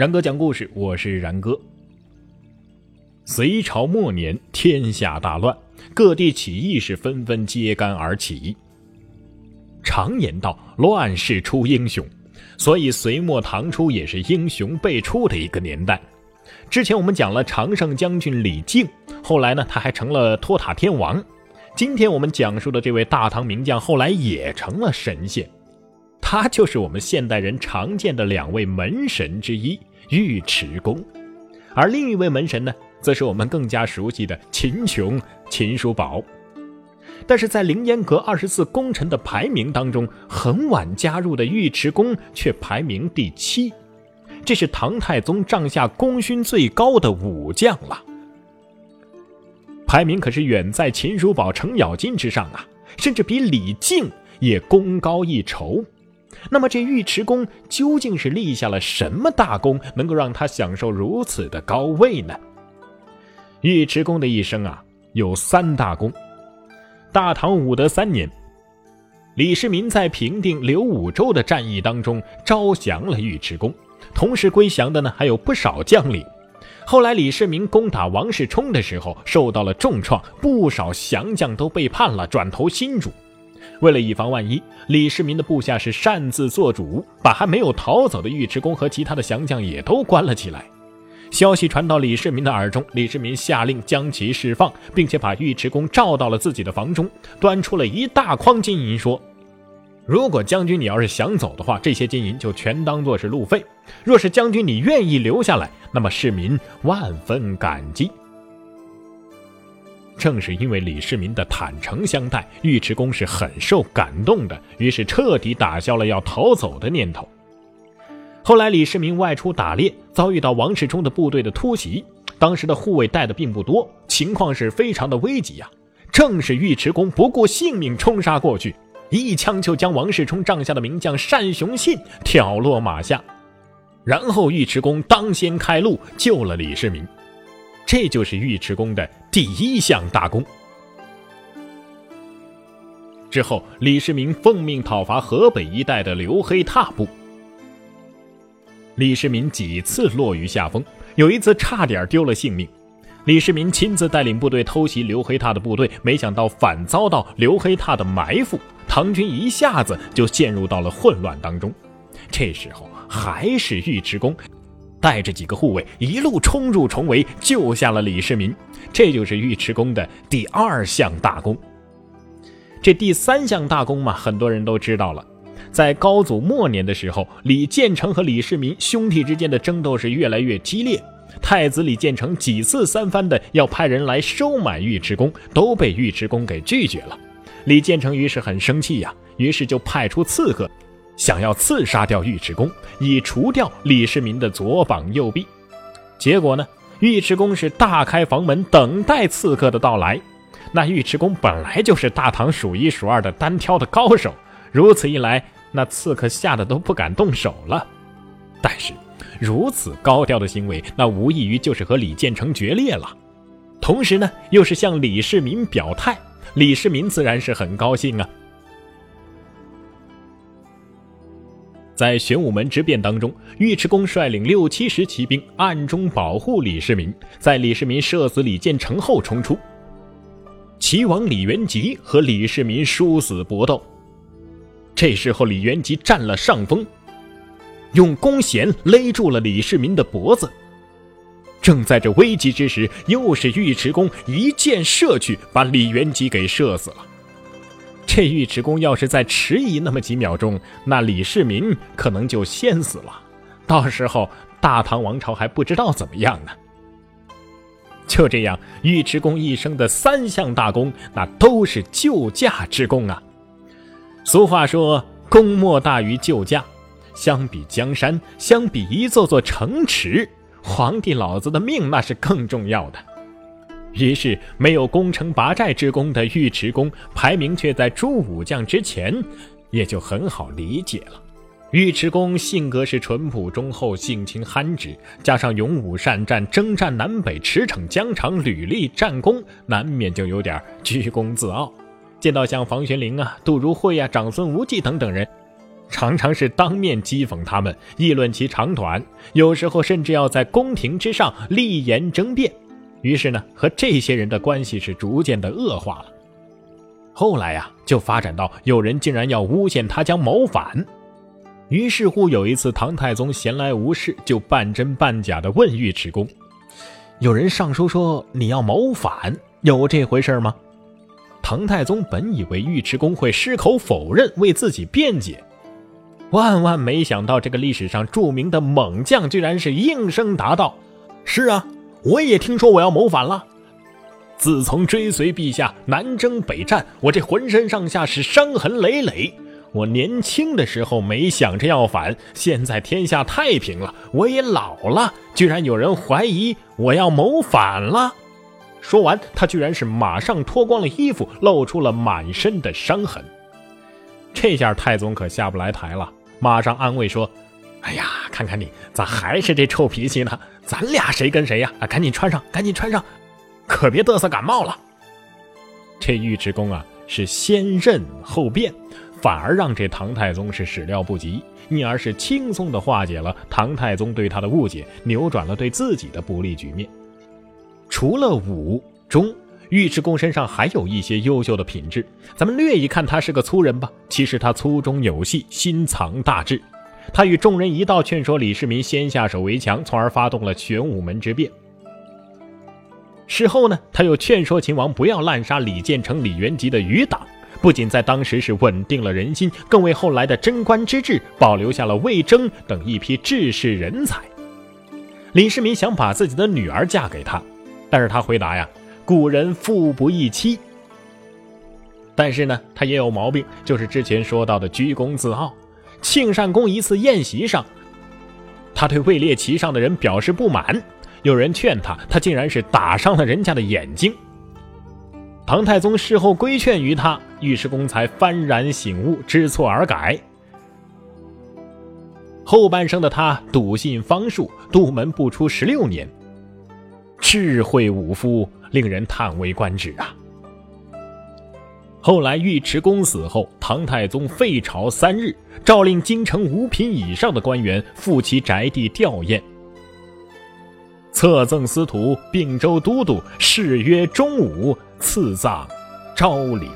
然哥讲故事，我是然哥。隋朝末年，天下大乱，各地起义是纷纷揭竿而起。常言道：“乱世出英雄”，所以隋末唐初也是英雄辈出的一个年代。之前我们讲了常胜将军李靖，后来呢，他还成了托塔天王。今天我们讲述的这位大唐名将，后来也成了神仙。他就是我们现代人常见的两位门神之一。尉迟恭，而另一位门神呢，则是我们更加熟悉的秦琼、秦叔宝。但是在凌烟阁二十四功臣的排名当中，很晚加入的尉迟恭却排名第七，这是唐太宗帐下功勋最高的武将了，排名可是远在秦叔宝、程咬金之上啊，甚至比李靖也功高一筹。那么这尉迟恭究竟是立下了什么大功，能够让他享受如此的高位呢？尉迟恭的一生啊，有三大功。大唐武德三年，李世民在平定刘武周的战役当中招降了尉迟恭，同时归降的呢还有不少将领。后来李世民攻打王世充的时候受到了重创，不少降将都背叛了，转投新主。为了以防万一，李世民的部下是擅自做主，把还没有逃走的尉迟恭和其他的降将也都关了起来。消息传到李世民的耳中，李世民下令将其释放，并且把尉迟恭召到了自己的房中，端出了一大筐金银，说：“如果将军你要是想走的话，这些金银就全当做是路费；若是将军你愿意留下来，那么市民万分感激。”正是因为李世民的坦诚相待，尉迟恭是很受感动的，于是彻底打消了要逃走的念头。后来李世民外出打猎，遭遇到王世充的部队的突袭，当时的护卫带的并不多，情况是非常的危急呀。正是尉迟恭不顾性命冲杀过去，一枪就将王世充帐下的名将单雄信挑落马下，然后尉迟恭当先开路救了李世民。这就是尉迟恭的第一项大功。之后，李世民奉命讨伐河北一带的刘黑闼部，李世民几次落于下风，有一次差点丢了性命。李世民亲自带领部队偷袭刘黑闼的部队，没想到反遭到刘黑闼的埋伏，唐军一下子就陷入到了混乱当中。这时候，还是尉迟恭。带着几个护卫一路冲入重围，救下了李世民。这就是尉迟恭的第二项大功。这第三项大功嘛，很多人都知道了。在高祖末年的时候，李建成和李世民兄弟之间的争斗是越来越激烈。太子李建成几次三番的要派人来收买尉迟恭，都被尉迟恭给拒绝了。李建成于是很生气呀，于是就派出刺客。想要刺杀掉尉迟恭，以除掉李世民的左膀右臂。结果呢，尉迟恭是大开房门等待刺客的到来。那尉迟恭本来就是大唐数一数二的单挑的高手，如此一来，那刺客吓得都不敢动手了。但是，如此高调的行为，那无异于就是和李建成决裂了。同时呢，又是向李世民表态，李世民自然是很高兴啊。在玄武门之变当中，尉迟恭率领六七十骑兵暗中保护李世民，在李世民射死李建成后冲出。齐王李元吉和李世民殊死搏斗，这时候李元吉占了上风，用弓弦勒住了李世民的脖子。正在这危急之时，又是尉迟恭一箭射去，把李元吉给射死了。这尉迟恭要是再迟疑那么几秒钟，那李世民可能就先死了，到时候大唐王朝还不知道怎么样呢。就这样，尉迟恭一生的三项大功，那都是救驾之功啊。俗话说，功莫大于救驾，相比江山，相比一座座城池，皇帝老子的命那是更重要的。于是，没有攻城拔寨之功的尉迟恭，排名却在诸武将之前，也就很好理解了。尉迟恭性格是淳朴忠厚、性情憨直，加上勇武善战，征战南北，驰骋疆场，屡立战功，难免就有点居功自傲。见到像房玄龄啊、杜如晦啊、长孙无忌等等人，常常是当面讥讽他们，议论其长短，有时候甚至要在宫廷之上立言争辩。于是呢，和这些人的关系是逐渐的恶化了。后来呀，就发展到有人竟然要诬陷他将谋反。于是乎，有一次唐太宗闲来无事，就半真半假的问尉迟恭：“有人上书说你要谋反，有这回事吗？”唐太宗本以为尉迟恭会矢口否认，为自己辩解，万万没想到，这个历史上著名的猛将居然是应声答道：“是啊。”我也听说我要谋反了。自从追随陛下南征北战，我这浑身上下是伤痕累累。我年轻的时候没想着要反，现在天下太平了，我也老了，居然有人怀疑我要谋反了。说完，他居然是马上脱光了衣服，露出了满身的伤痕。这下太宗可下不来台了，马上安慰说。哎呀，看看你，咋还是这臭脾气呢？咱俩谁跟谁呀？啊，赶紧穿上，赶紧穿上，可别嘚瑟感冒了。这尉迟恭啊，是先认后辩，反而让这唐太宗是始料不及，因而是轻松的化解了唐太宗对他的误解，扭转了对自己的不利局面。除了武忠，尉迟恭身上还有一些优秀的品质。咱们略一看，他是个粗人吧？其实他粗中有细，心藏大志。他与众人一道劝说李世民先下手为强，从而发动了玄武门之变。事后呢，他又劝说秦王不要滥杀李建成、李元吉的余党，不仅在当时是稳定了人心，更为后来的贞观之治保留下了魏征等一批治世人才。李世民想把自己的女儿嫁给他，但是他回答呀：“古人富不易妻。”但是呢，他也有毛病，就是之前说到的居功自傲。庆善宫一次宴席上，他对位列其上的人表示不满，有人劝他，他竟然是打伤了人家的眼睛。唐太宗事后规劝于他，尉迟恭才幡然醒悟，知错而改。后半生的他笃信方术，杜门不出十六年，智慧武夫，令人叹为观止啊。后来尉迟恭死后，唐太宗废朝三日，诏令京城五品以上的官员赴其宅地吊唁。册赠司徒、并州都督，谥曰忠武，赐葬昭陵。